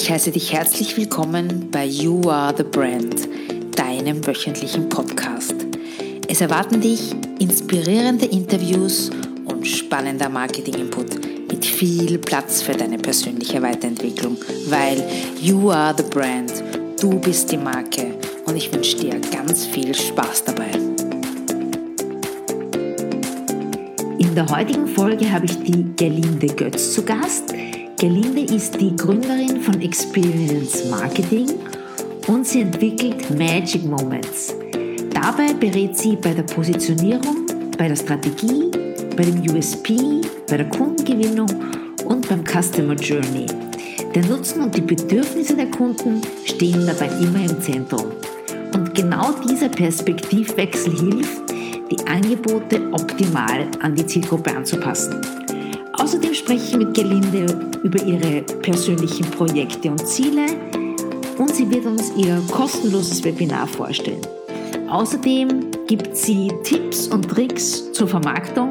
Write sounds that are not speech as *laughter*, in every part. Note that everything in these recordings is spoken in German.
Ich heiße dich herzlich willkommen bei You Are the Brand, deinem wöchentlichen Podcast. Es erwarten dich inspirierende Interviews und spannender Marketing-Input mit viel Platz für deine persönliche Weiterentwicklung, weil You Are the Brand, du bist die Marke und ich wünsche dir ganz viel Spaß dabei. In der heutigen Folge habe ich die Gerlinde Götz zu Gast. Gerlinde ist die Gründerin von Experience Marketing und sie entwickelt Magic Moments. Dabei berät sie bei der Positionierung, bei der Strategie, bei dem USP, bei der Kundengewinnung und beim Customer Journey. Der Nutzen und die Bedürfnisse der Kunden stehen dabei immer im Zentrum. Und genau dieser Perspektivwechsel hilft, die Angebote optimal an die Zielgruppe anzupassen. Außerdem spreche ich mit Gelinde über ihre persönlichen Projekte und Ziele und sie wird uns ihr kostenloses Webinar vorstellen. Außerdem gibt sie Tipps und Tricks zur Vermarktung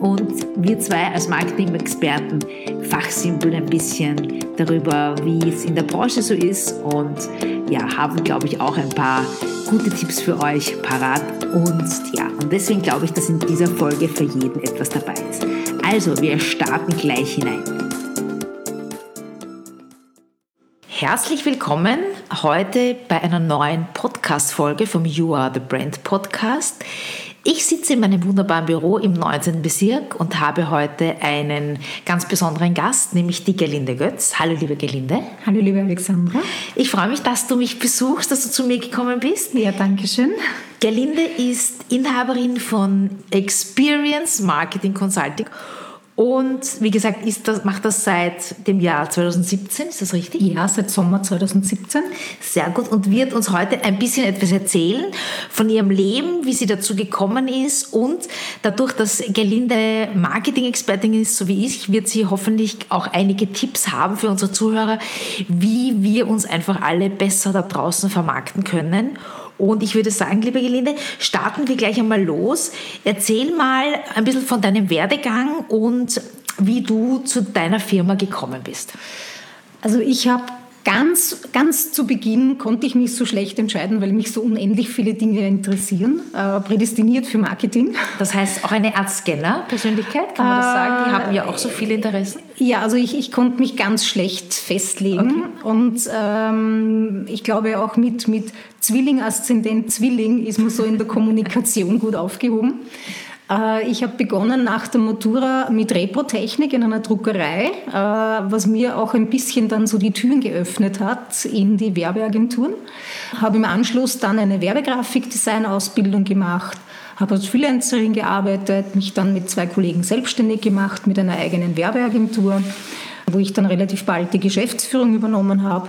und wir zwei als Marketing-Experten fachsimpeln ein bisschen darüber, wie es in der Branche so ist und ja, haben, glaube ich, auch ein paar gute Tipps für euch parat. Und ja, und deswegen glaube ich, dass in dieser Folge für jeden etwas dabei ist. Also, wir starten gleich hinein. Herzlich willkommen heute bei einer neuen Podcast-Folge vom You Are the Brand Podcast. Ich sitze in meinem wunderbaren Büro im 19. Bezirk und habe heute einen ganz besonderen Gast, nämlich die Gelinde Götz. Hallo, liebe Gelinde. Hallo, liebe Alexandra. Ich freue mich, dass du mich besuchst, dass du zu mir gekommen bist. Ja, danke schön. Gerlinde ist Inhaberin von Experience Marketing Consulting und wie gesagt, ist das, macht das seit dem Jahr 2017, ist das richtig? Ja, seit Sommer 2017. Sehr gut und wird uns heute ein bisschen etwas erzählen von ihrem Leben, wie sie dazu gekommen ist und dadurch, dass Gelinde Marketing-Expertin ist, so wie ich, wird sie hoffentlich auch einige Tipps haben für unsere Zuhörer, wie wir uns einfach alle besser da draußen vermarkten können und ich würde sagen, liebe Gelinde, starten wir gleich einmal los. Erzähl mal ein bisschen von deinem Werdegang und wie du zu deiner Firma gekommen bist. Also ich habe Ganz, ganz zu Beginn konnte ich mich so schlecht entscheiden, weil mich so unendlich viele Dinge interessieren. Äh, prädestiniert für Marketing. Das heißt auch eine Art Scanner-Persönlichkeit, kann man das sagen? Die haben ja auch so viele Interessen. Ja, also ich, ich konnte mich ganz schlecht festlegen. Okay. Und ähm, ich glaube auch mit, mit Zwilling, Aszendent, Zwilling ist man so in der Kommunikation gut aufgehoben. Äh, ich habe begonnen nach der Matura mit Repotechnik in einer Druckerei, äh, was mir auch ein bisschen dann so die Türen geöffnet hat in die Werbeagenturen. Habe im Anschluss dann eine Werbegrafikdesign-Ausbildung gemacht, habe als Freelancerin gearbeitet, mich dann mit zwei Kollegen selbstständig gemacht mit einer eigenen Werbeagentur, wo ich dann relativ bald die Geschäftsführung übernommen habe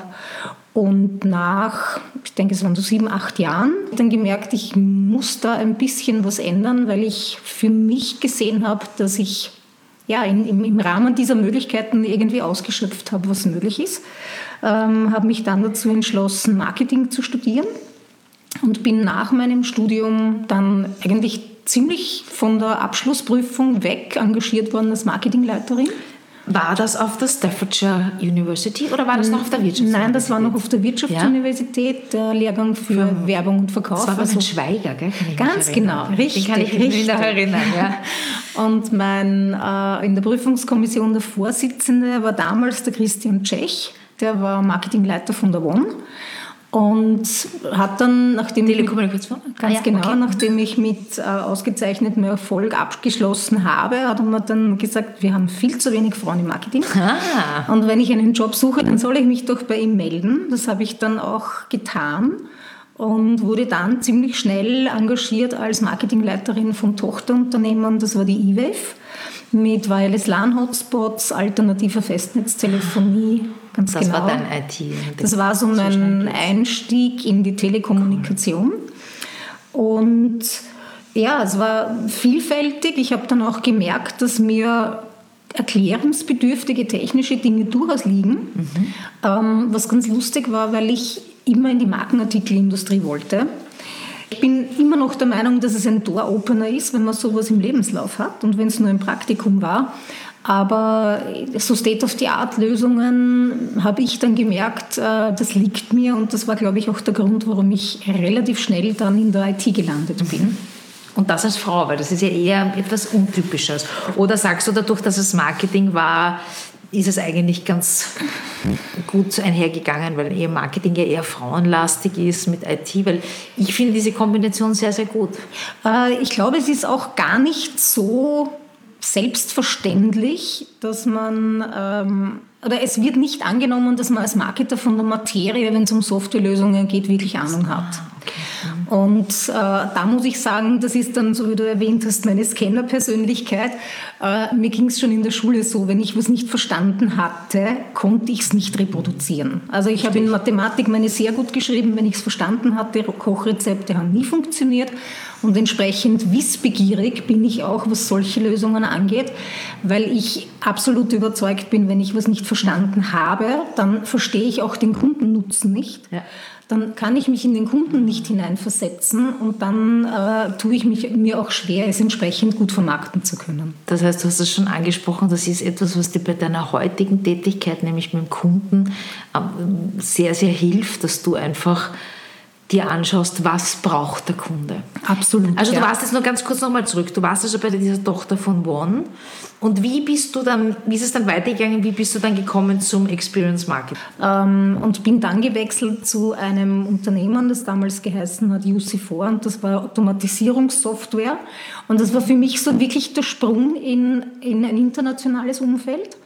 und nach, ich denke, es waren so sieben, acht Jahren, dann gemerkt, ich muss da ein bisschen was ändern, weil ich für mich gesehen habe, dass ich ja, in, im, im, Rahmen dieser Möglichkeiten irgendwie ausgeschöpft habe, was möglich ist. Ähm, habe mich dann dazu entschlossen, Marketing zu studieren und bin nach meinem Studium dann eigentlich ziemlich von der Abschlussprüfung weg engagiert worden als Marketingleiterin. War das auf der Staffordshire University oder war das noch auf der Wirtschaftsuniversität? Nein, das war noch auf der Wirtschaftsuniversität, der Lehrgang für, für Werbung und Verkauf. Das war also, Schweiger, gell? ganz genau, richtig. Den kann ich mich richtig. erinnern, ja. *laughs* Und mein, äh, in der Prüfungskommission der Vorsitzende war damals der Christian Tschech, der war Marketingleiter von der WON. Und hat dann, nachdem Telekommunikation? Ich, ganz ah, ja, genau, okay. nachdem ich mit äh, ausgezeichnetem Erfolg abgeschlossen habe, hat mir dann gesagt, wir haben viel zu wenig Frauen im Marketing. Ah. Und wenn ich einen Job suche, dann soll ich mich doch bei ihm melden. Das habe ich dann auch getan und wurde dann ziemlich schnell engagiert als Marketingleiterin vom Tochterunternehmen, das war die eWave mit Wireless LAN Hotspots, alternativer Festnetztelefonie. Ganz das genau. war dein IT. Das war so mein Einstieg in die Telekommunikation. Und ja, es war vielfältig. Ich habe dann auch gemerkt, dass mir erklärungsbedürftige technische Dinge durchaus liegen. Mhm. Ähm, was ganz lustig war, weil ich immer in die Markenartikelindustrie wollte. Ich bin immer noch der Meinung, dass es ein Door-Opener ist, wenn man sowas im Lebenslauf hat und wenn es nur ein Praktikum war. Aber so State-of-the-Art-Lösungen habe ich dann gemerkt, äh, das liegt mir und das war, glaube ich, auch der Grund, warum ich relativ schnell dann in der IT gelandet bin. Und das als Frau, weil das ist ja eher etwas Untypisches. Oder sagst du dadurch, dass es Marketing war, ist es eigentlich ganz gut einhergegangen, weil eher Marketing ja eher frauenlastig ist mit IT, weil ich finde diese Kombination sehr, sehr gut. Äh, ich glaube, es ist auch gar nicht so selbstverständlich, dass man, ähm, oder es wird nicht angenommen, dass man als Marketer von der Materie, wenn es um Softwarelösungen geht, wirklich Ahnung hat. Und äh, da muss ich sagen, das ist dann, so wie du erwähnt hast, meine Scanner-Persönlichkeit. Äh, mir ging es schon in der Schule so, wenn ich was nicht verstanden hatte, konnte ich es nicht reproduzieren. Also ich habe in Mathematik meine sehr gut geschrieben, wenn ich es verstanden hatte. Kochrezepte haben nie funktioniert. Und entsprechend wissbegierig bin ich auch, was solche Lösungen angeht, weil ich absolut überzeugt bin, wenn ich was nicht verstanden habe, dann verstehe ich auch den Kundennutzen nicht. Ja. Dann kann ich mich in den Kunden nicht hineinversetzen und dann äh, tue ich mich, mir auch schwer, es entsprechend gut vermarkten zu können. Das heißt, du hast es schon angesprochen, das ist etwas, was dir bei deiner heutigen Tätigkeit, nämlich mit dem Kunden, ähm, sehr, sehr hilft, dass du einfach dir anschaust, was braucht der Kunde. Absolut. Also du warst jetzt nur ganz kurz nochmal zurück. Du warst also bei dieser Tochter von One. Und wie bist du dann, wie ist es dann weitergegangen? Wie bist du dann gekommen zum Experience Market? Ähm, und bin dann gewechselt zu einem Unternehmen, das damals geheißen hat UC4 und das war Automatisierungssoftware. Und das war für mich so wirklich der Sprung in, in ein internationales Umfeld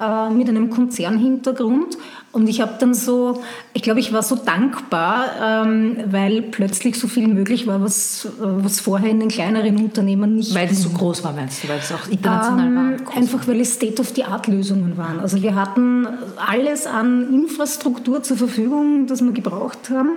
äh, mit einem Konzernhintergrund. Und ich habe dann so, ich glaube, ich war so dankbar, ähm, weil plötzlich so viel möglich war, was, was vorher in den kleineren Unternehmen nicht Weil es so groß war, meinst du, weil es auch international ähm, war? Einfach weil es State-of-the-Art-Lösungen waren. Also wir hatten alles an Infrastruktur zur Verfügung, das wir gebraucht haben.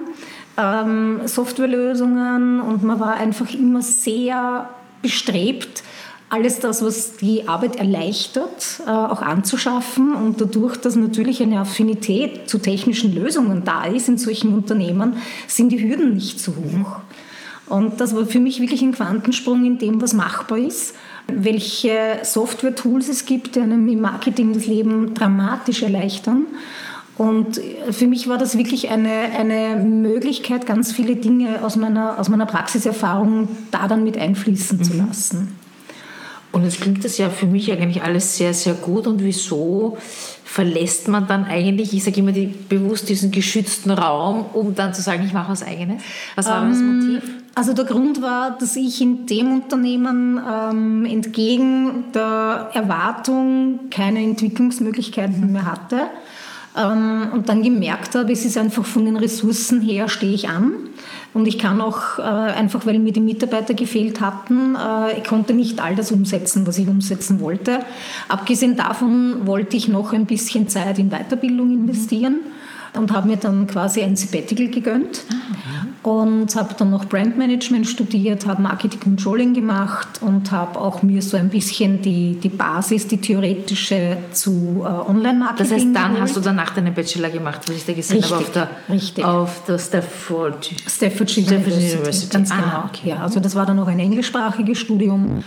Ähm, Softwarelösungen und man war einfach immer sehr bestrebt, alles das, was die Arbeit erleichtert, äh, auch anzuschaffen und dadurch, dass natürlich eine Affinität zu technischen Lösungen da ist in solchen Unternehmen, sind die Hürden nicht so hoch. Und das war für mich wirklich ein Quantensprung in dem, was machbar ist, welche Software-Tools es gibt, die einem im Marketing das Leben dramatisch erleichtern. Und für mich war das wirklich eine, eine Möglichkeit, ganz viele Dinge aus meiner, aus meiner Praxiserfahrung da dann mit einfließen mhm. zu lassen. Und jetzt klingt das ja für mich eigentlich alles sehr, sehr gut. Und wieso verlässt man dann eigentlich, ich sage immer die, bewusst diesen geschützten Raum, um dann zu sagen, ich mache was Eigenes? Was war ähm, das Motiv? Also der Grund war, dass ich in dem Unternehmen ähm, entgegen der Erwartung keine Entwicklungsmöglichkeiten mehr hatte ähm, und dann gemerkt habe, es ist einfach von den Ressourcen her, stehe ich an. Und ich kann auch, äh, einfach weil mir die Mitarbeiter gefehlt hatten, äh, ich konnte nicht all das umsetzen, was ich umsetzen wollte. Abgesehen davon wollte ich noch ein bisschen Zeit in Weiterbildung investieren. Mhm und habe mir dann quasi ein Sabbatical gegönnt ah, und habe dann noch Brandmanagement studiert, habe Marketing Controlling gemacht und habe auch mir so ein bisschen die, die Basis, die theoretische zu äh, Online-Marketing Das heißt, dann geholt. hast du danach deinen Bachelor gemacht, was ich da gesehen richtig, habe, auf der, richtig. Auf der Stafford, Stafford, University. University. Ganz ah, genau. Okay. Ja, also das war dann noch ein englischsprachiges Studium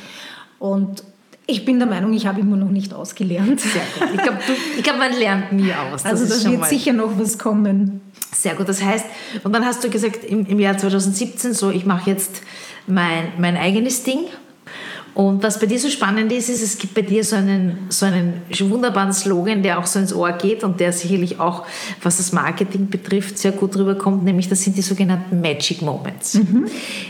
und ich bin der Meinung, ich habe immer noch nicht ausgelernt. Sehr gut. Ich glaube, glaub, man lernt nie aus. *laughs* Das also da wird sicher noch was kommen. Sehr gut. Das heißt, und dann hast du gesagt, im, im Jahr 2017 so, ich mache jetzt mein, mein eigenes Ding. Und was bei dir so spannend ist, ist, es gibt bei dir so einen, so einen wunderbaren Slogan, der auch so ins Ohr geht und der sicherlich auch, was das Marketing betrifft, sehr gut rüberkommt, nämlich das sind die sogenannten Magic Moments. Mhm.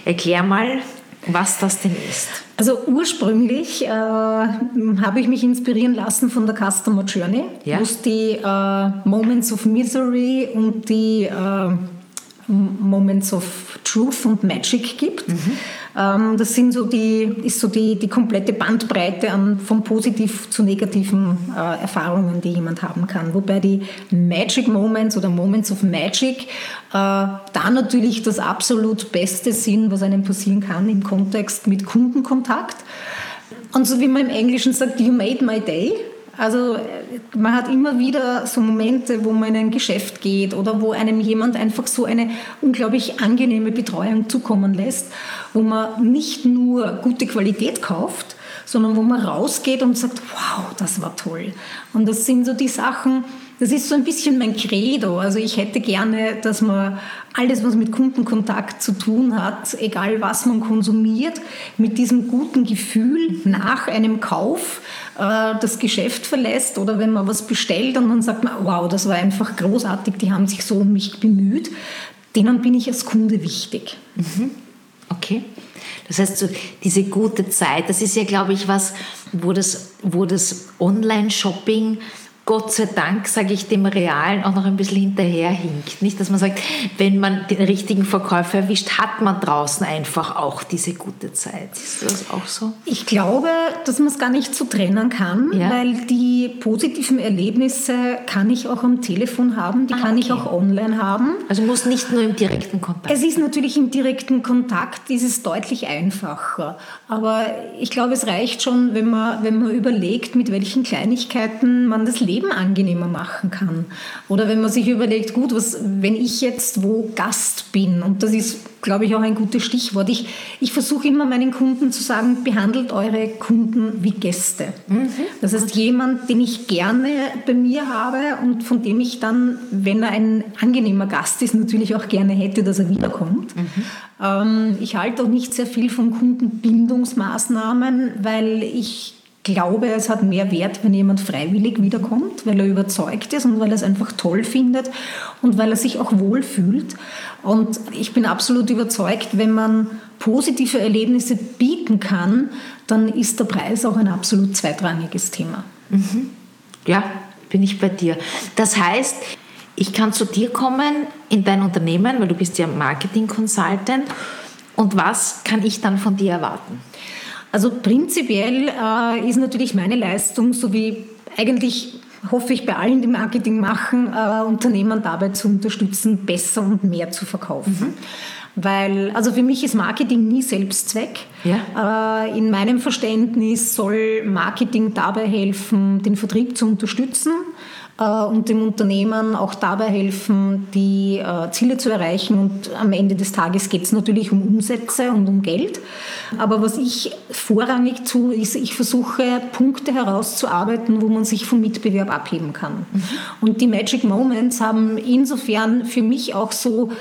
Erklär mal, was das denn ist. Also ursprünglich äh, habe ich mich inspirieren lassen von der Customer Journey, ja. wo es die äh, Moments of Misery und die äh, Moments of Truth und Magic gibt. Mhm. Ähm, das sind so die, ist so die, die komplette Bandbreite an, von positiv zu negativen äh, Erfahrungen, die jemand haben kann. Wobei die Magic Moments oder Moments of Magic äh, da natürlich das absolut Beste sind, was einem passieren kann im Kontext mit Kundenkontakt. Und so wie man im Englischen sagt, you made my day. Also man hat immer wieder so Momente, wo man in ein Geschäft geht oder wo einem jemand einfach so eine unglaublich angenehme Betreuung zukommen lässt, wo man nicht nur gute Qualität kauft, sondern wo man rausgeht und sagt, wow, das war toll. Und das sind so die Sachen, das ist so ein bisschen mein Credo. Also ich hätte gerne, dass man alles, was mit Kundenkontakt zu tun hat, egal was man konsumiert, mit diesem guten Gefühl nach einem Kauf das Geschäft verlässt oder wenn man was bestellt und dann sagt man, wow, das war einfach großartig, die haben sich so um mich bemüht, denen bin ich als Kunde wichtig. Mhm. Okay. Das heißt, so diese gute Zeit, das ist ja, glaube ich, was, wo das, wo das Online-Shopping Gott sei Dank, sage ich, dem Realen auch noch ein bisschen hinterherhinkt. Nicht, dass man sagt, wenn man den richtigen Verkäufer erwischt, hat man draußen einfach auch diese gute Zeit. Ist das auch so? Ich glaube, dass man es gar nicht so trennen kann, ja. weil die positiven Erlebnisse kann ich auch am Telefon haben, die ah, kann okay. ich auch online haben. Also muss nicht nur im direkten Kontakt. Es ist natürlich im direkten Kontakt, ist es deutlich einfacher. Aber ich glaube, es reicht schon, wenn man, wenn man überlegt, mit welchen Kleinigkeiten man das Leben Leben angenehmer machen kann. Oder wenn man sich überlegt, gut, was, wenn ich jetzt wo Gast bin, und das ist, glaube ich, auch ein gutes Stichwort. Ich, ich versuche immer meinen Kunden zu sagen, behandelt eure Kunden wie Gäste. Mhm. Das heißt, jemand, den ich gerne bei mir habe und von dem ich dann, wenn er ein angenehmer Gast ist, natürlich auch gerne hätte, dass er wiederkommt. Mhm. Ähm, ich halte auch nicht sehr viel von Kundenbindungsmaßnahmen, weil ich glaube, es hat mehr Wert, wenn jemand freiwillig wiederkommt, weil er überzeugt ist und weil er es einfach toll findet und weil er sich auch wohlfühlt. Und ich bin absolut überzeugt, wenn man positive Erlebnisse bieten kann, dann ist der Preis auch ein absolut zweitrangiges Thema. Mhm. Ja, bin ich bei dir. Das heißt, ich kann zu dir kommen in dein Unternehmen, weil du bist ja Marketing Consultant. Und was kann ich dann von dir erwarten? Also prinzipiell äh, ist natürlich meine Leistung, so wie eigentlich hoffe ich bei allen, die Marketing machen, äh, Unternehmen dabei zu unterstützen, besser und mehr zu verkaufen. Mhm. Weil, also für mich ist Marketing nie Selbstzweck. Ja. Äh, in meinem Verständnis soll Marketing dabei helfen, den Vertrieb zu unterstützen und dem Unternehmen auch dabei helfen, die äh, Ziele zu erreichen. Und am Ende des Tages geht es natürlich um Umsätze und um Geld. Aber was ich vorrangig tue, ist, ich versuche Punkte herauszuarbeiten, wo man sich vom Mitbewerb abheben kann. Mhm. Und die Magic Moments haben insofern für mich auch so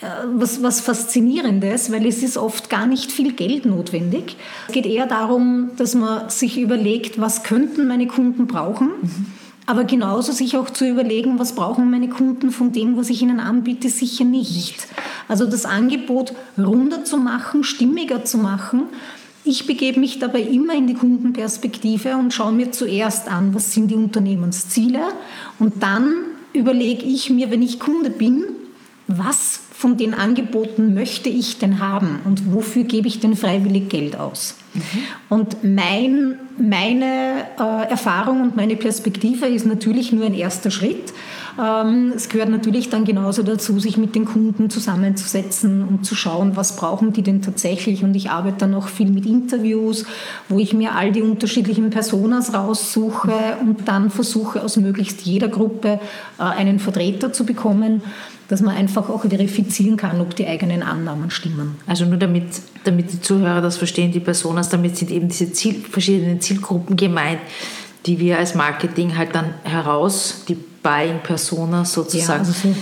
äh, was, was Faszinierendes, weil es ist oft gar nicht viel Geld notwendig. Es geht eher darum, dass man sich überlegt, was könnten meine Kunden brauchen. Mhm aber genauso sich auch zu überlegen, was brauchen meine Kunden von dem, was ich ihnen anbiete, sicher nicht. Also das Angebot runder zu machen, stimmiger zu machen. Ich begebe mich dabei immer in die Kundenperspektive und schaue mir zuerst an, was sind die Unternehmensziele. Und dann überlege ich mir, wenn ich Kunde bin, was von den Angeboten möchte ich denn haben und wofür gebe ich denn freiwillig Geld aus? Mhm. Und mein, meine äh, Erfahrung und meine Perspektive ist natürlich nur ein erster Schritt. Ähm, es gehört natürlich dann genauso dazu, sich mit den Kunden zusammenzusetzen und zu schauen, was brauchen die denn tatsächlich. Und ich arbeite dann auch viel mit Interviews, wo ich mir all die unterschiedlichen Personas raussuche und dann versuche, aus möglichst jeder Gruppe äh, einen Vertreter zu bekommen dass man einfach auch verifizieren kann, ob die eigenen Annahmen stimmen. Also nur damit, damit die Zuhörer das verstehen, die Personas, damit sind eben diese Ziel, verschiedenen Zielgruppen gemeint, die wir als Marketing halt dann heraus, die Buying Personas sozusagen. Ja, also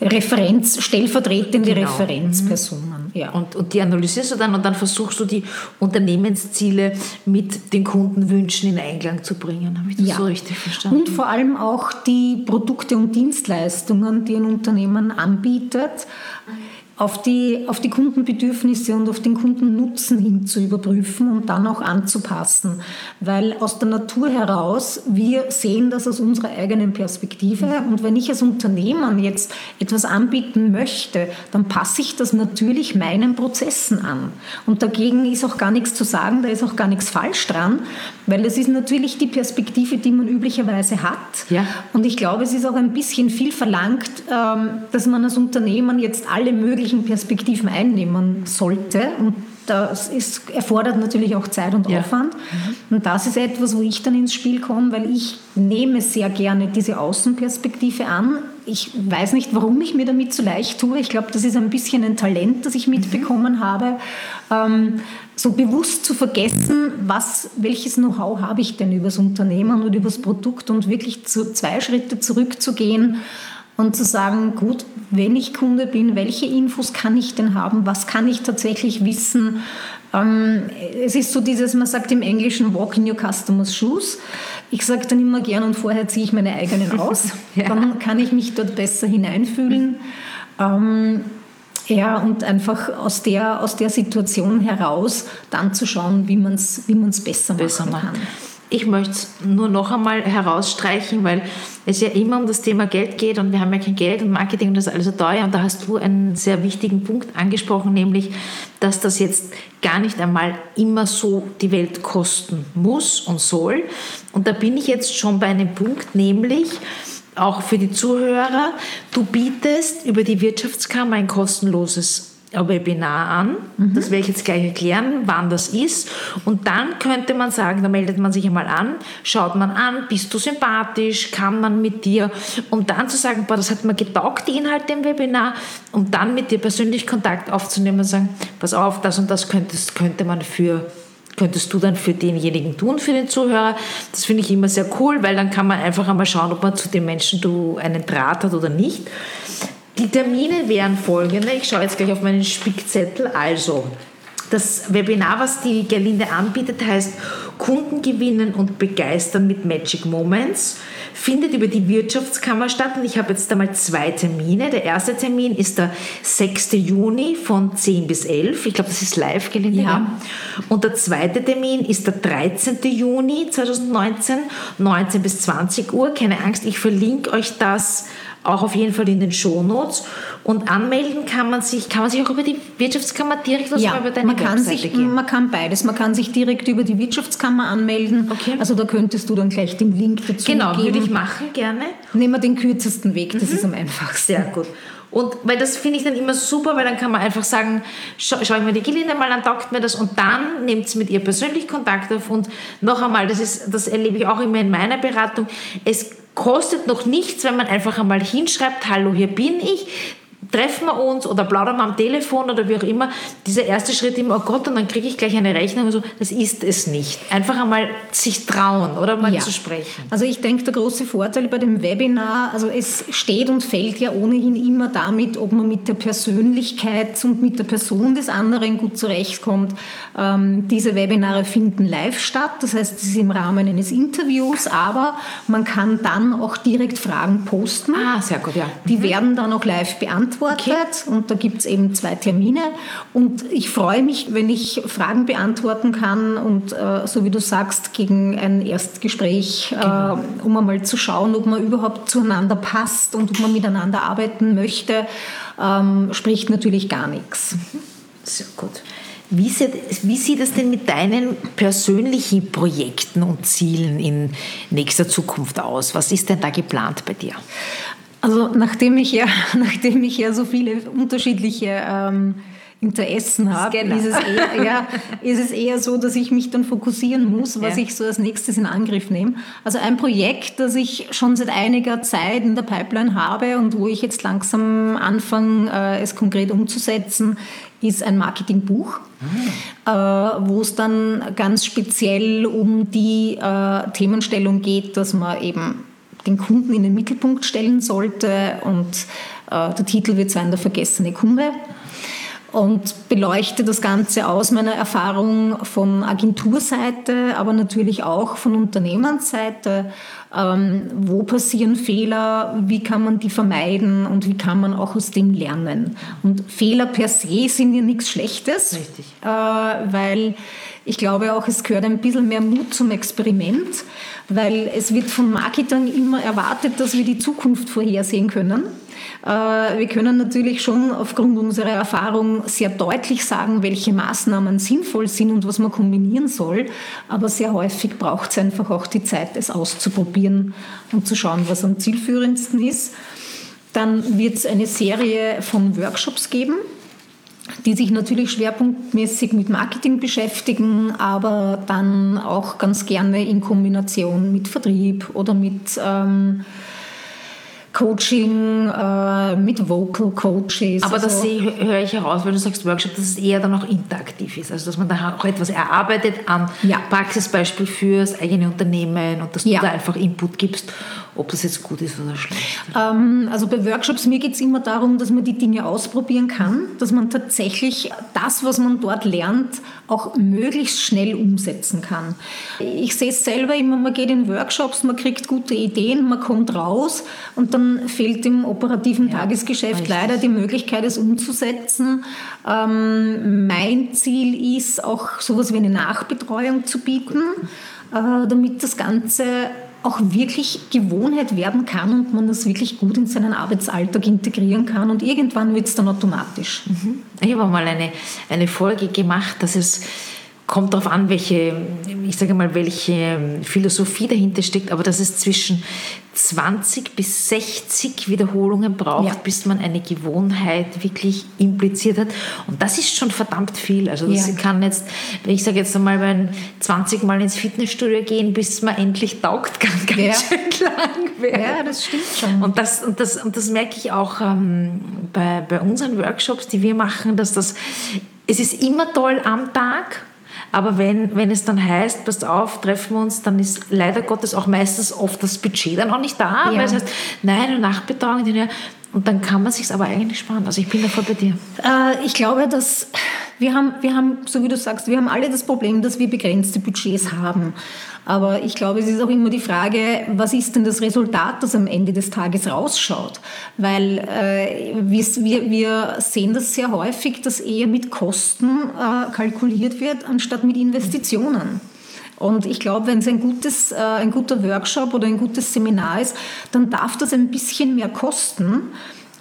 Referenz, stellvertretende genau. Referenzpersonen. Ja. Und, und die analysierst du dann und dann versuchst du die Unternehmensziele mit den Kundenwünschen in Einklang zu bringen. Habe ich das ja. so richtig verstanden? Und vor allem auch die Produkte und Dienstleistungen, die ein Unternehmen anbietet, auf die, auf die Kundenbedürfnisse und auf den Kundennutzen hin zu überprüfen und dann auch anzupassen. Weil aus der Natur heraus, wir sehen das aus unserer eigenen Perspektive und wenn ich als Unternehmen jetzt etwas anbieten möchte, dann passe ich das natürlich meinen Prozessen an. Und dagegen ist auch gar nichts zu sagen, da ist auch gar nichts falsch dran, weil das ist natürlich die Perspektive, die man üblicherweise hat. Ja. Und ich glaube, es ist auch ein bisschen viel verlangt, ähm, dass man als Unternehmen jetzt alle möglichen Perspektiven einnehmen sollte. Und das ist, erfordert natürlich auch Zeit und ja. Aufwand. Mhm. Und das ist etwas, wo ich dann ins Spiel komme, weil ich nehme sehr gerne diese Außenperspektive an. Ich weiß nicht, warum ich mir damit so leicht tue. Ich glaube, das ist ein bisschen ein Talent, das ich mitbekommen mhm. habe. Ähm, so bewusst zu vergessen, was, welches Know-how habe ich denn über das Unternehmen und über das Produkt und wirklich zu, zwei Schritte zurückzugehen und zu sagen, gut, wenn ich Kunde bin, welche Infos kann ich denn haben, was kann ich tatsächlich wissen. Ähm, es ist so dieses, man sagt im Englischen, walk in your customer's shoes. Ich sage dann immer gern und vorher ziehe ich meine eigenen *laughs* aus. ja. Dann kann ich mich dort besser hineinfühlen. Ähm, ja, und einfach aus der, aus der Situation heraus dann zu schauen, wie man es wie man's besser, besser machen kann. Ich möchte es nur noch einmal herausstreichen, weil es ja immer um das Thema Geld geht und wir haben ja kein Geld und Marketing und das ist alles so teuer. Und da hast du einen sehr wichtigen Punkt angesprochen, nämlich, dass das jetzt gar nicht einmal immer so die Welt kosten muss und soll. Und da bin ich jetzt schon bei einem Punkt, nämlich, auch für die Zuhörer, du bietest über die Wirtschaftskammer ein kostenloses Webinar an. Mhm. Das werde ich jetzt gleich erklären, wann das ist. Und dann könnte man sagen, da meldet man sich einmal an, schaut man an, bist du sympathisch, kann man mit dir, um dann zu sagen, boah, das hat mir getaugt, die Inhalte im Webinar, um dann mit dir persönlich Kontakt aufzunehmen und sagen, pass auf, das und das könntest, könnte man für könntest du dann für denjenigen tun, für den Zuhörer. Das finde ich immer sehr cool, weil dann kann man einfach einmal schauen, ob man zu den Menschen du einen Draht hat oder nicht. Die Termine wären folgende. Ich schaue jetzt gleich auf meinen Spickzettel. Also, das Webinar, was die Gerlinde anbietet, heißt Kunden gewinnen und begeistern mit Magic Moments. Findet über die Wirtschaftskammer statt und ich habe jetzt einmal zwei Termine. Der erste Termin ist der 6. Juni von 10 bis 11. Ich glaube, das ist live, Gerlinde. Ja. Und der zweite Termin ist der 13. Juni 2019, 19 bis 20 Uhr. Keine Angst, ich verlinke euch das auch auf jeden Fall in den Shownotes. Und anmelden kann man sich, kann man sich auch über die Wirtschaftskammer direkt oder ja, über deine man kann Webseite sich, gehen? Man kann beides. Man kann sich direkt über die Wirtschaftskammer anmelden. Okay. Also da könntest du dann gleich den Link dazu genau, geben. Genau, würde ich machen, gerne. Nehmen wir den kürzesten Weg, das mhm. ist am einfachsten. Sehr gut. Und weil das finde ich dann immer super, weil dann kann man einfach sagen, schau, schau ich mir die Gelinde mal an, taugt mir das und dann nehmt es mit ihr persönlich Kontakt auf und noch einmal, das, ist, das erlebe ich auch immer in meiner Beratung, es kostet noch nichts, wenn man einfach einmal hinschreibt, hallo, hier bin ich treffen wir uns oder plaudern wir am Telefon oder wie auch immer, dieser erste Schritt immer, oh Gott, und dann kriege ich gleich eine Rechnung und so, das ist es nicht. Einfach einmal sich trauen oder mal ja. zu sprechen. Also ich denke, der große Vorteil bei dem Webinar, also es steht und fällt ja ohnehin immer damit, ob man mit der Persönlichkeit und mit der Person des anderen gut zurechtkommt. Ähm, diese Webinare finden live statt, das heißt, es ist im Rahmen eines Interviews, aber man kann dann auch direkt Fragen posten. Ah, sehr gut, ja. Die mhm. werden dann auch live beantwortet beantwortet okay. und da gibt es eben zwei Termine und ich freue mich, wenn ich Fragen beantworten kann und äh, so wie du sagst, gegen ein Erstgespräch, äh, genau. äh, um einmal zu schauen, ob man überhaupt zueinander passt und ob man miteinander arbeiten möchte, ähm, spricht natürlich gar nichts. Sehr gut. Wie sieht, wie sieht es denn mit deinen persönlichen Projekten und Zielen in nächster Zukunft aus? Was ist denn da geplant bei dir? Also nachdem ich ja, *laughs* nachdem ich ja so viele unterschiedliche ähm, Interessen habe, ist, es eher, *laughs* ja, ist es eher so, dass ich mich dann fokussieren muss, was ja. ich so als nächstes in Angriff nehme. Also ein Projekt, das ich schon seit einiger Zeit in der Pipeline habe und wo ich jetzt langsam anfange, äh, es konkret umzusetzen, ist ein Marketingbuch, mhm. wo es dann ganz speziell um die äh, Themenstellung geht, dass man eben den Kunden in den Mittelpunkt stellen sollte. Und äh, der Titel wird sein Der vergessene Kunde. Und beleuchte das Ganze aus meiner Erfahrung von Agenturseite, aber natürlich auch von Unternehmensseite. Ähm, wo passieren Fehler? Wie kann man die vermeiden? Und wie kann man auch aus dem lernen? Und Fehler per se sind ja nichts Schlechtes, Richtig. Äh, weil ich glaube auch, es gehört ein bisschen mehr Mut zum Experiment, weil es wird von Marketing immer erwartet, dass wir die Zukunft vorhersehen können. Äh, wir können natürlich schon aufgrund unserer Erfahrung sehr deutlich sagen, welche Maßnahmen sinnvoll sind und was man kombinieren soll. Aber sehr häufig braucht es einfach auch die Zeit, es auszuprobieren und zu schauen, was am zielführendsten ist. Dann wird es eine Serie von Workshops geben die sich natürlich schwerpunktmäßig mit Marketing beschäftigen, aber dann auch ganz gerne in Kombination mit Vertrieb oder mit ähm, Coaching, äh, mit Vocal Coaches. Aber das also, höre ich heraus, weil du sagst Workshop, dass es eher dann auch interaktiv ist. Also dass man da auch etwas erarbeitet an ja. Praxisbeispiel fürs eigene Unternehmen und dass du ja. da einfach Input gibst ob das jetzt gut ist oder schlecht? Ähm, also bei Workshops, mir geht es immer darum, dass man die Dinge ausprobieren kann, dass man tatsächlich das, was man dort lernt, auch möglichst schnell umsetzen kann. Ich sehe es selber immer, man geht in Workshops, man kriegt gute Ideen, man kommt raus und dann fehlt im operativen ja, Tagesgeschäft richtig. leider die Möglichkeit, es umzusetzen. Ähm, mein Ziel ist auch sowas wie eine Nachbetreuung zu bieten, äh, damit das Ganze auch wirklich Gewohnheit werden kann und man das wirklich gut in seinen Arbeitsalltag integrieren kann und irgendwann wird es dann automatisch. Mhm. Ich habe mal eine, eine Folge gemacht, dass es kommt darauf an, welche, ich sage mal, welche Philosophie dahinter steckt, aber dass es zwischen 20 bis 60 Wiederholungen braucht, ja. bis man eine Gewohnheit wirklich impliziert hat. Und das ist schon verdammt viel. Also das ja. kann jetzt, ich sage jetzt einmal, wenn 20 Mal ins Fitnessstudio gehen, bis man endlich taugt, *laughs* kann ganz ja. schön lang werden. Ja, das stimmt schon. Und das, und das, und das merke ich auch ähm, bei, bei unseren Workshops, die wir machen, dass das, es ist immer toll am Tag, aber wenn, wenn es dann heißt, passt auf, treffen wir uns, dann ist leider Gottes auch meistens oft das Budget dann auch nicht da. Ja. Weil es heißt, nein, und Nachbetreuung, und dann kann man sich aber eigentlich sparen. Also ich bin da voll bei dir. Äh, ich glaube, dass wir haben, wir haben, so wie du sagst, wir haben alle das Problem, dass wir begrenzte Budgets haben. Aber ich glaube, es ist auch immer die Frage, was ist denn das Resultat, das am Ende des Tages rausschaut? Weil äh, wir, wir sehen das sehr häufig, dass eher mit Kosten äh, kalkuliert wird, anstatt mit Investitionen. Und ich glaube, wenn es ein, gutes, äh, ein guter Workshop oder ein gutes Seminar ist, dann darf das ein bisschen mehr kosten.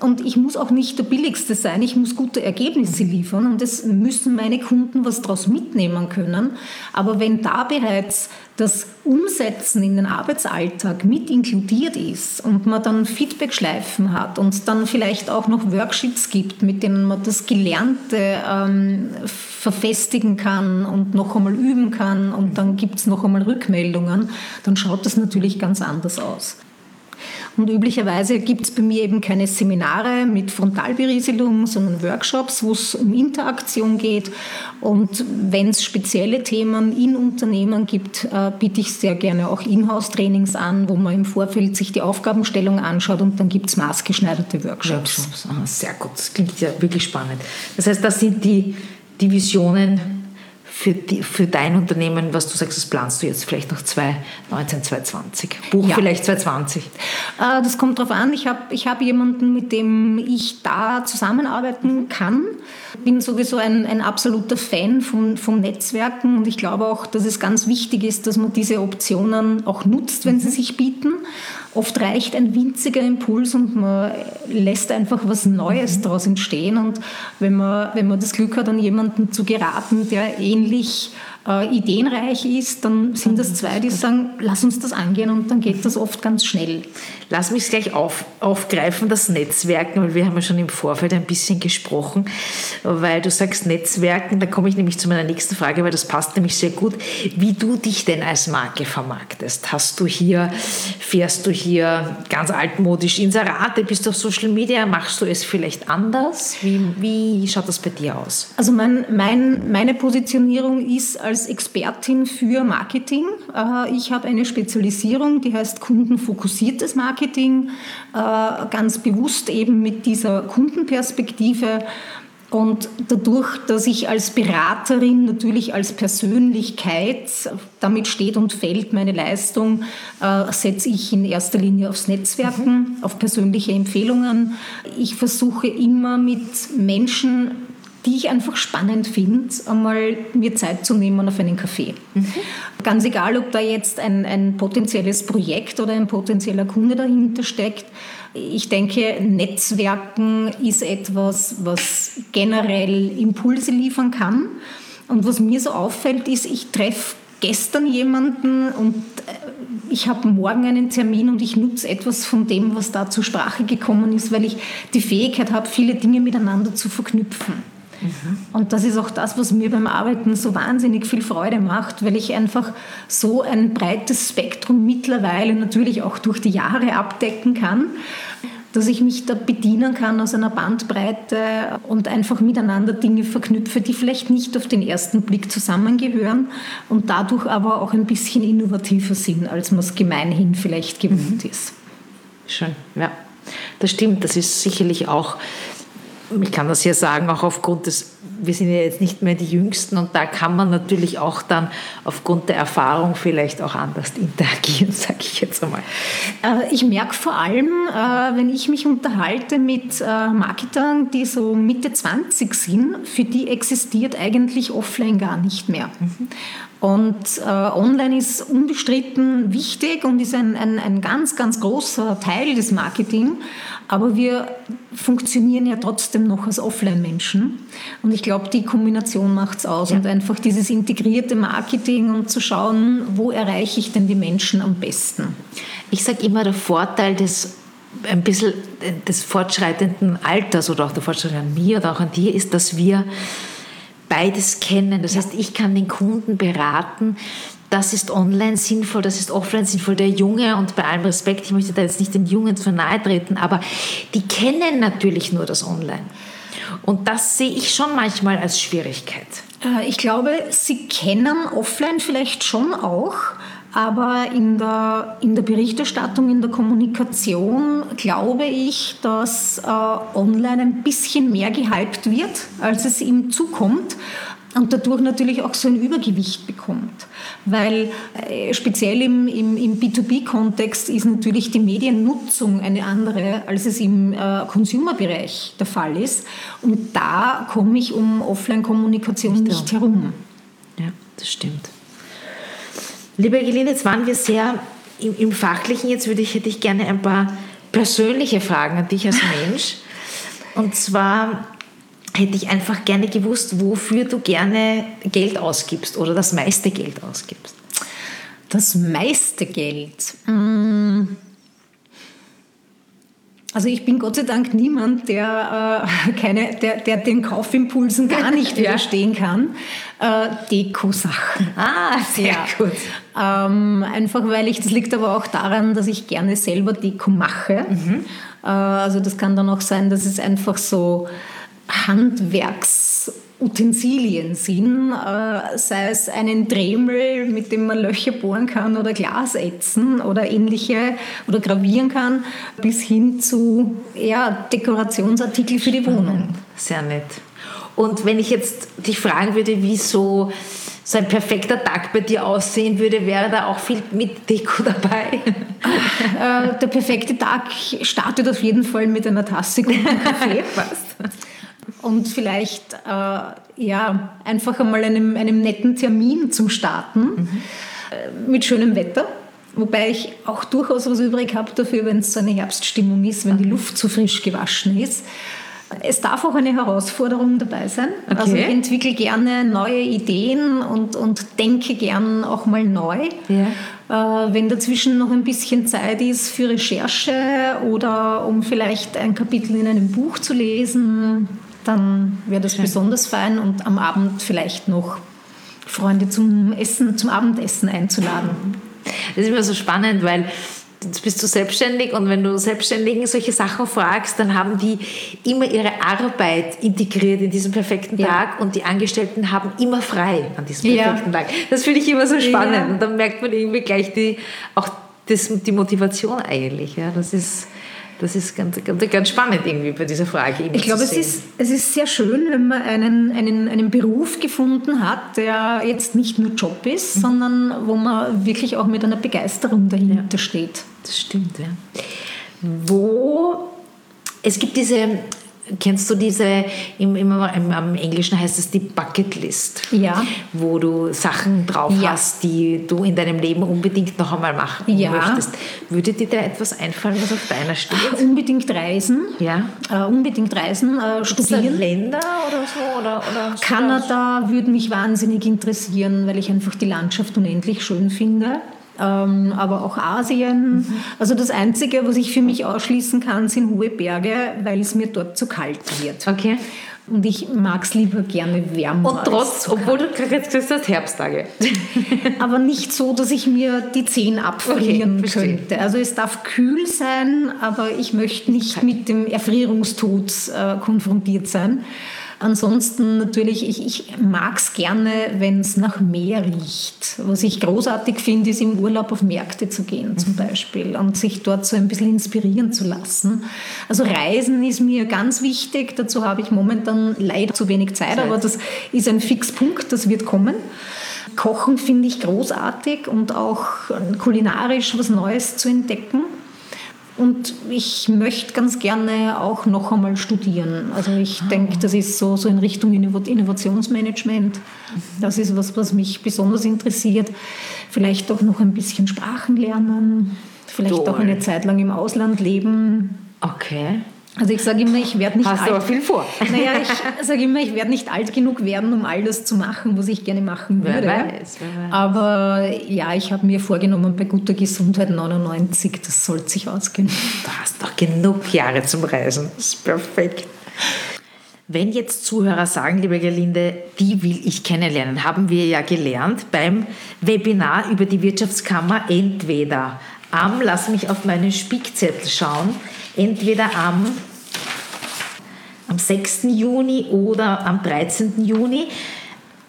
Und ich muss auch nicht der Billigste sein, ich muss gute Ergebnisse liefern und es müssen meine Kunden was daraus mitnehmen können. Aber wenn da bereits das Umsetzen in den Arbeitsalltag mit inkludiert ist und man dann Feedbackschleifen hat und dann vielleicht auch noch Worksheets gibt, mit denen man das Gelernte ähm, verfestigen kann und noch einmal üben kann und dann gibt es noch einmal Rückmeldungen, dann schaut das natürlich ganz anders aus. Und üblicherweise gibt es bei mir eben keine Seminare mit Frontalberieselung, sondern Workshops, wo es um Interaktion geht. Und wenn es spezielle Themen in Unternehmen gibt, äh, biete ich sehr gerne auch Inhouse-Trainings an, wo man im Vorfeld sich die Aufgabenstellung anschaut und dann gibt es maßgeschneiderte Workshops. Workshops. Aha, sehr gut, das klingt ja wirklich spannend. Das heißt, das sind die, die Visionen für, die, für dein Unternehmen, was du sagst, das planst du jetzt vielleicht noch 2019, 2020? Buch ja. vielleicht 2020? Äh, das kommt darauf an. Ich habe ich hab jemanden, mit dem ich da zusammenarbeiten kann. Bin sowieso ein, ein absoluter Fan von, vom Netzwerken und ich glaube auch, dass es ganz wichtig ist, dass man diese Optionen auch nutzt, wenn mhm. sie sich bieten. Oft reicht ein winziger Impuls und man lässt einfach was Neues mhm. daraus entstehen. Und wenn man, wenn man das Glück hat, an jemanden zu geraten, der ähnlich äh, ideenreich ist, dann sind das zwei, die sagen, lass uns das angehen und dann geht das oft ganz schnell. Lass mich gleich auf, aufgreifen, das Netzwerken, weil wir haben ja schon im Vorfeld ein bisschen gesprochen, weil du sagst Netzwerken, da komme ich nämlich zu meiner nächsten Frage, weil das passt nämlich sehr gut, wie du dich denn als Marke vermarktest. Hast du hier, fährst du hier ganz altmodisch Inserate, bist du auf Social Media, machst du es vielleicht anders? Wie, wie schaut das bei dir aus? Also mein, mein, meine Positionierung ist als Expertin für Marketing. Äh, ich habe eine Spezialisierung, die heißt kundenfokussiertes Marketing, äh, ganz bewusst eben mit dieser Kundenperspektive. Und dadurch, dass ich als Beraterin natürlich als Persönlichkeit, damit steht und fällt meine Leistung, äh, setze ich in erster Linie aufs Netzwerken, mhm. auf persönliche Empfehlungen. Ich versuche immer mit Menschen die ich einfach spannend finde, einmal mir Zeit zu nehmen auf einen Kaffee. Mhm. Ganz egal, ob da jetzt ein, ein potenzielles Projekt oder ein potenzieller Kunde dahinter steckt. Ich denke, Netzwerken ist etwas, was generell Impulse liefern kann. Und was mir so auffällt, ist, ich treffe gestern jemanden und äh, ich habe morgen einen Termin und ich nutze etwas von dem, was da zur Sprache gekommen ist, weil ich die Fähigkeit habe, viele Dinge miteinander zu verknüpfen. Mhm. Und das ist auch das, was mir beim Arbeiten so wahnsinnig viel Freude macht, weil ich einfach so ein breites Spektrum mittlerweile natürlich auch durch die Jahre abdecken kann dass ich mich da bedienen kann aus einer Bandbreite und einfach miteinander Dinge verknüpfe, die vielleicht nicht auf den ersten Blick zusammengehören und dadurch aber auch ein bisschen innovativer sind, als man es gemeinhin vielleicht gewohnt mhm. ist. Schön, ja. Das stimmt, das ist sicherlich auch ich kann das ja sagen, auch aufgrund des, wir sind ja jetzt nicht mehr die Jüngsten und da kann man natürlich auch dann aufgrund der Erfahrung vielleicht auch anders *laughs* interagieren, sage ich jetzt einmal. Äh, ich merke vor allem, äh, wenn ich mich unterhalte mit äh, Marketern, die so Mitte 20 sind, für die existiert eigentlich offline gar nicht mehr. Mhm. Und äh, online ist unbestritten wichtig und ist ein, ein, ein ganz, ganz großer Teil des Marketing. Aber wir funktionieren ja trotzdem noch als Offline-Menschen. Und ich glaube, die Kombination macht es aus. Ja. Und einfach dieses integrierte Marketing und zu schauen, wo erreiche ich denn die Menschen am besten. Ich sage immer, der Vorteil des ein bisschen des fortschreitenden Alters oder auch der Fortschritt an mir oder auch an dir ist, dass wir beides kennen. Das heißt, ich kann den Kunden beraten, das ist online sinnvoll, das ist offline sinnvoll. Der Junge, und bei allem Respekt, ich möchte da jetzt nicht den Jungen zu nahe treten, aber die kennen natürlich nur das Online. Und das sehe ich schon manchmal als Schwierigkeit. Äh, ich glaube, sie kennen offline vielleicht schon auch, aber in der, in der Berichterstattung, in der Kommunikation glaube ich, dass äh, online ein bisschen mehr gehypt wird, als es ihm zukommt und dadurch natürlich auch so ein Übergewicht bekommt. Weil äh, speziell im, im, im B2B-Kontext ist natürlich die Mediennutzung eine andere, als es im äh, Consumer-Bereich der Fall ist. Und da komme ich um Offline-Kommunikation nicht, nicht herum. Ja, das stimmt. Liebe Egeline, jetzt waren wir sehr im, im Fachlichen. Jetzt würde ich, hätte ich gerne ein paar persönliche Fragen an dich als Mensch. Und zwar hätte ich einfach gerne gewusst, wofür du gerne Geld ausgibst oder das meiste Geld ausgibst. Das meiste Geld. Mmh. Also ich bin Gott sei Dank niemand, der, äh, keine, der, der den Kaufimpulsen gar nicht *laughs* widerstehen kann. Äh, Deko-Sachen. Ah, sehr ja. gut. Ähm, einfach weil ich, das liegt aber auch daran, dass ich gerne selber Deko mache. Mhm. Äh, also das kann dann auch sein, dass es einfach so Handwerks Utensilien sind, äh, sei es einen Dremel, mit dem man Löcher bohren kann oder Glas ätzen oder ähnliche oder gravieren kann, bis hin zu ja, Dekorationsartikel für die Wohnung. Sehr nett. Und wenn ich jetzt dich fragen würde, wie so, ein perfekter Tag bei dir aussehen würde, wäre da auch viel mit Deko dabei? Äh, der perfekte Tag startet auf jeden Fall mit einer Tasse guten Kaffee. *laughs* Passt und vielleicht äh, ja, einfach einmal einem, einem netten Termin zum Starten mhm. äh, mit schönem Wetter. Wobei ich auch durchaus was übrig habe dafür, wenn es so eine Herbststimmung ist, wenn die Luft zu frisch gewaschen ist. Es darf auch eine Herausforderung dabei sein. Okay. Also ich entwickle gerne neue Ideen und, und denke gern auch mal neu. Ja. Äh, wenn dazwischen noch ein bisschen Zeit ist für Recherche oder um vielleicht ein Kapitel in einem Buch zu lesen, dann wäre das Schön. besonders fein und am Abend vielleicht noch Freunde zum Essen, zum Abendessen einzuladen. Das ist immer so spannend, weil jetzt bist du selbstständig und wenn du Selbstständigen solche Sachen fragst, dann haben die immer ihre Arbeit integriert in diesen perfekten ja. Tag und die Angestellten haben immer frei an diesem perfekten ja. Tag. Das finde ich immer so spannend ja. und dann merkt man irgendwie gleich die, auch das, die Motivation eigentlich. Ja, das ist das ist ganz, ganz, ganz spannend irgendwie bei dieser Frage. Ich glaube, es ist, es ist sehr schön, wenn man einen, einen, einen Beruf gefunden hat, der jetzt nicht nur Job ist, mhm. sondern wo man wirklich auch mit einer Begeisterung dahinter ja. steht. Das stimmt, ja. Wo es gibt diese Kennst du diese, im, im, im, Englischen heißt es die Bucketlist, ja. wo du Sachen drauf ja. hast, die du in deinem Leben unbedingt noch einmal machen ja. möchtest. Würde dir da etwas einfallen, was auf deiner steht? Ach, unbedingt reisen. Ja. Uh, unbedingt reisen, uh, studieren. Länder oder so? Oder, oder Kanada würde mich wahnsinnig interessieren, weil ich einfach die Landschaft unendlich schön finde ähm, aber auch Asien. Mhm. Also das Einzige, was ich für mich ausschließen kann, sind hohe Berge, weil es mir dort zu kalt wird. Okay. Und ich mag es lieber gerne wärmer. Und trotz, obwohl du jetzt gesagt hast, Herbsttage. *laughs* aber nicht so, dass ich mir die Zehen abfrieren okay, könnte. Also es darf kühl sein, aber ich möchte nicht mit dem Erfrierungstod äh, konfrontiert sein. Ansonsten natürlich, ich, ich mag es gerne, wenn es nach Meer riecht. Was ich großartig finde, ist im Urlaub auf Märkte zu gehen zum Beispiel und sich dort so ein bisschen inspirieren zu lassen. Also Reisen ist mir ganz wichtig. Dazu habe ich momentan leider zu wenig Zeit, Zeit. aber das ist ein Fixpunkt, das wird kommen. Kochen finde ich großartig und auch kulinarisch was Neues zu entdecken. Und ich möchte ganz gerne auch noch einmal studieren. Also ich ah. denke, das ist so, so in Richtung Innovationsmanagement. Das ist was, was mich besonders interessiert. Vielleicht auch noch ein bisschen Sprachen lernen. Vielleicht Toll. auch eine Zeit lang im Ausland leben. Okay. Also ich sage immer, ich werde nicht Hast alt. Du aber viel vor. *laughs* Naja, ich sage immer, ich werde nicht alt genug werden, um all das zu machen, was ich gerne machen würde. Wer weiß, wer weiß. Aber ja, ich habe mir vorgenommen, bei guter Gesundheit 99, das sollte sich ausgehen. Du hast doch genug Jahre zum Reisen. Das ist perfekt. Wenn jetzt Zuhörer sagen, liebe Gerlinde, die will ich kennenlernen, haben wir ja gelernt beim Webinar über die Wirtschaftskammer entweder am, lass mich auf meinen Spickzettel schauen, entweder am am 6. Juni oder am 13. Juni.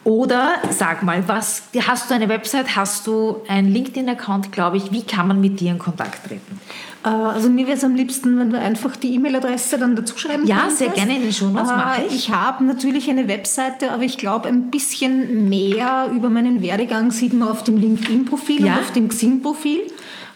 Oder sag mal, was, hast du eine Website, hast du einen LinkedIn-Account, glaube ich, wie kann man mit dir in Kontakt treten? Äh, also mir wäre es am liebsten, wenn du einfach die E-Mail-Adresse dann dazu schreiben Ja, könntest. sehr gerne in den Shownotes äh, mache ich. Ich habe natürlich eine Webseite, aber ich glaube, ein bisschen mehr über meinen Werdegang sieht man auf dem LinkedIn-Profil ja. und auf dem Xing-Profil.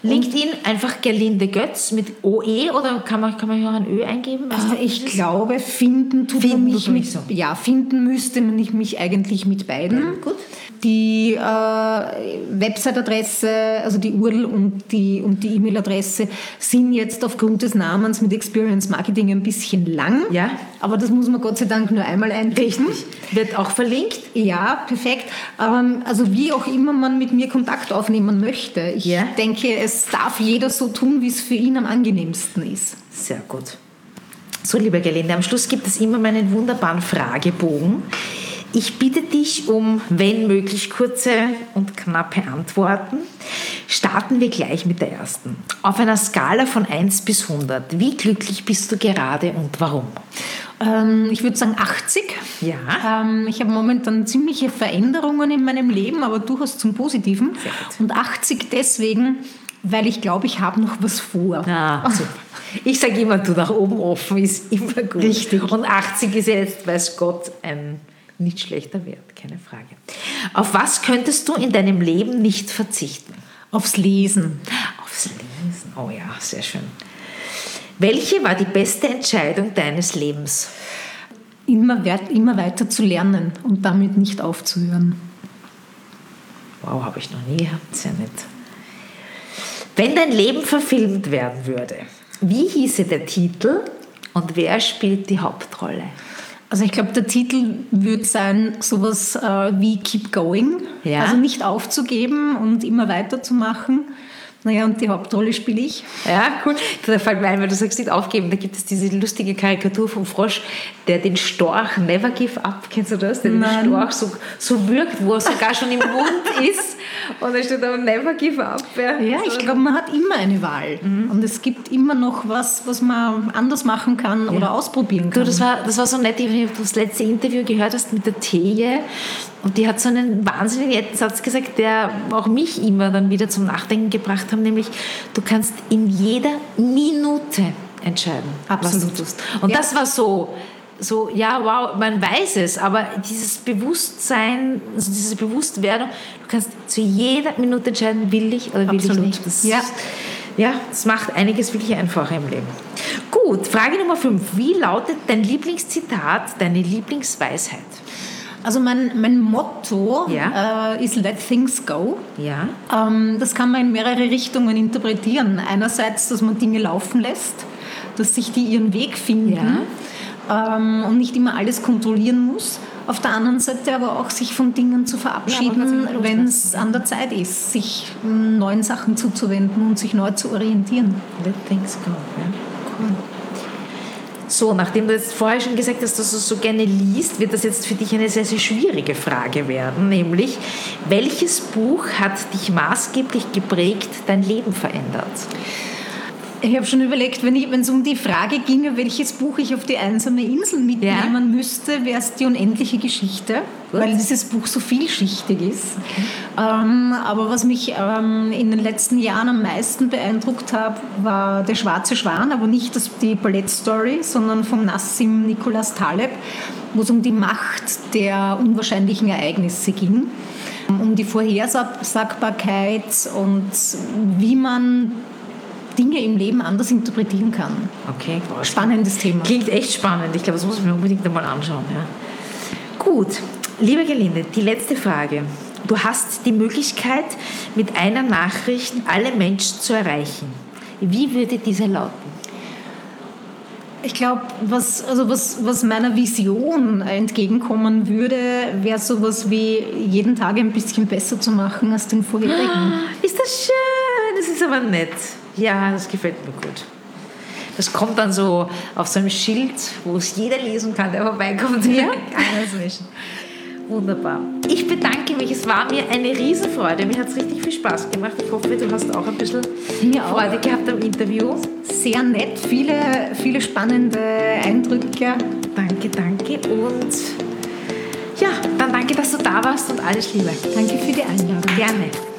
LinkedIn einfach Gerlinde Götz mit OE oder kann man, kann man hier auch ein Ö eingeben? Also ich glaube, finden tut finden mich mit, so. ja, finden müsste man mich eigentlich mit beiden. Ja, gut. Die äh, Website-Adresse, also die URL und die und die E-Mail-Adresse sind jetzt aufgrund des Namens mit Experience Marketing ein bisschen lang. Ja. Aber das muss man Gott sei Dank nur einmal einrichten. Wird auch verlinkt? Ja, perfekt. Ähm, also wie auch immer man mit mir Kontakt aufnehmen möchte. Ich ja. denke, es darf jeder so tun, wie es für ihn am angenehmsten ist. Sehr gut. So, liebe Gelinde, am Schluss gibt es immer meinen wunderbaren Fragebogen. Ich bitte dich um, wenn möglich, kurze und knappe Antworten. Starten wir gleich mit der ersten. Auf einer Skala von 1 bis 100, wie glücklich bist du gerade und warum? Ähm, ich würde sagen 80. Ja. Ähm, ich habe momentan ziemliche Veränderungen in meinem Leben, aber durchaus zum Positiven. Und 80 deswegen, weil ich glaube, ich habe noch was vor. Ah, super. Ich sage immer, du nach oben offen ist immer gut. Richtig. Und 80 ist jetzt, weiß Gott, ein nicht schlechter Wert, keine Frage. Auf was könntest du in deinem Leben nicht verzichten? Aufs Lesen. Aufs Lesen, oh ja, sehr schön. Welche war die beste Entscheidung deines Lebens? Immer, immer weiter zu lernen und damit nicht aufzuhören. Wow, habe ich noch nie gehabt, sehr nett. Wenn dein Leben verfilmt werden würde, wie hieße der Titel und wer spielt die Hauptrolle? Also ich glaube, der Titel würde sein sowas äh, wie Keep Going. Ja. Also nicht aufzugeben und immer weiterzumachen. Naja, und die Hauptrolle spiele ich. Ja, cool. Da fällt mir ein, weil du sagst, nicht aufgeben. Da gibt es diese lustige Karikatur vom Frosch, der den Storch Never Give Up, kennst du das? Der Nein. den Storch so, so wirkt, wo er sogar schon im Mund *laughs* ist. Und da steht da Never Give Up. Ja, ja ich glaube, man hat immer eine Wahl. Mhm. Und es gibt immer noch was, was man anders machen kann ja. oder ausprobieren kann. Du, das war, das war so nett, wenn du das letzte Interview gehört hast mit der Teje. Und die hat so einen wahnsinnig netten Satz gesagt, der auch mich immer dann wieder zum Nachdenken gebracht hat, nämlich, du kannst in jeder Minute entscheiden, Absolut. was du tust. Und ja. das war so, so, ja, wow, man weiß es, aber dieses Bewusstsein, also diese Bewusstwerdung, du kannst zu jeder Minute entscheiden, will ich oder will Absolut. ich nicht. Das, ja. ja, das macht einiges wirklich einfacher im Leben. Gut, Frage Nummer 5. Wie lautet dein Lieblingszitat, deine Lieblingsweisheit? Also mein, mein Motto ja. äh, ist Let Things Go. Ja. Ähm, das kann man in mehrere Richtungen interpretieren. Einerseits, dass man Dinge laufen lässt, dass sich die ihren Weg finden ja. Ähm, und nicht immer alles kontrollieren muss. Auf der anderen Seite aber auch sich von Dingen zu verabschieden, ja, wenn es an der Zeit ist, sich neuen Sachen zuzuwenden und sich neu zu orientieren. Let things go. Ja. Cool. So, nachdem du jetzt vorher schon gesagt hast, dass du so gerne liest, wird das jetzt für dich eine sehr, sehr schwierige Frage werden, nämlich welches Buch hat dich maßgeblich geprägt, dein Leben verändert? Ich habe schon überlegt, wenn es um die Frage ginge, welches Buch ich auf die einsame Insel mitnehmen ja. müsste, wäre es die unendliche Geschichte, Gut. weil dieses Buch so vielschichtig ist. Okay. Ähm, aber was mich ähm, in den letzten Jahren am meisten beeindruckt hat, war Der schwarze Schwan, aber nicht das, die Ballettstory, sondern von Nassim Nicholas Taleb, wo es um die Macht der unwahrscheinlichen Ereignisse ging um die Vorhersagbarkeit und wie man Dinge im Leben anders interpretieren kann. Okay, spannendes Thema. Klingt echt spannend. Ich glaube, das muss ich mir unbedingt einmal anschauen. Ja. Gut, liebe Gelinde, die letzte Frage. Du hast die Möglichkeit, mit einer Nachricht alle Menschen zu erreichen. Wie würde diese lauten? Ich glaube, was, also was, was meiner Vision entgegenkommen würde, wäre sowas wie jeden Tag ein bisschen besser zu machen als den vorherigen. Ah, ist das schön, das ist aber nett. Ja, das gefällt mir gut. Das kommt dann so auf so einem Schild, wo es jeder lesen kann, der vorbeikommt. Ja, *laughs* Wunderbar. Ich bedanke mich. Es war mir eine Riesenfreude. Mir hat es richtig viel Spaß gemacht. Ich hoffe, du hast auch ein bisschen mir Freude auch. gehabt am Interview. Sehr nett. Viele, viele spannende Eindrücke. Danke, danke. Und ja, dann danke, dass du da warst und alles Liebe. Danke für die Einladung. Gerne.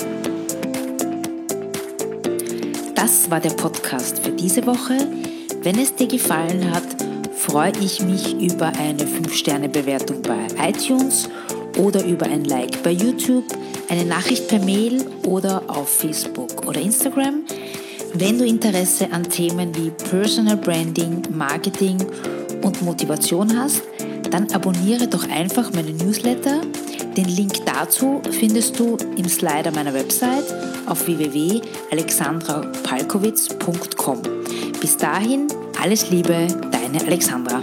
Das war der Podcast für diese Woche. Wenn es dir gefallen hat, freue ich mich über eine 5-Sterne-Bewertung bei iTunes oder über ein Like bei YouTube, eine Nachricht per Mail oder auf Facebook oder Instagram. Wenn du Interesse an Themen wie Personal Branding, Marketing und Motivation hast, dann abonniere doch einfach meine Newsletter. Den Link dazu findest du im Slider meiner Website auf www.alexandrapalkowitz.com. Bis dahin, alles Liebe, deine Alexandra.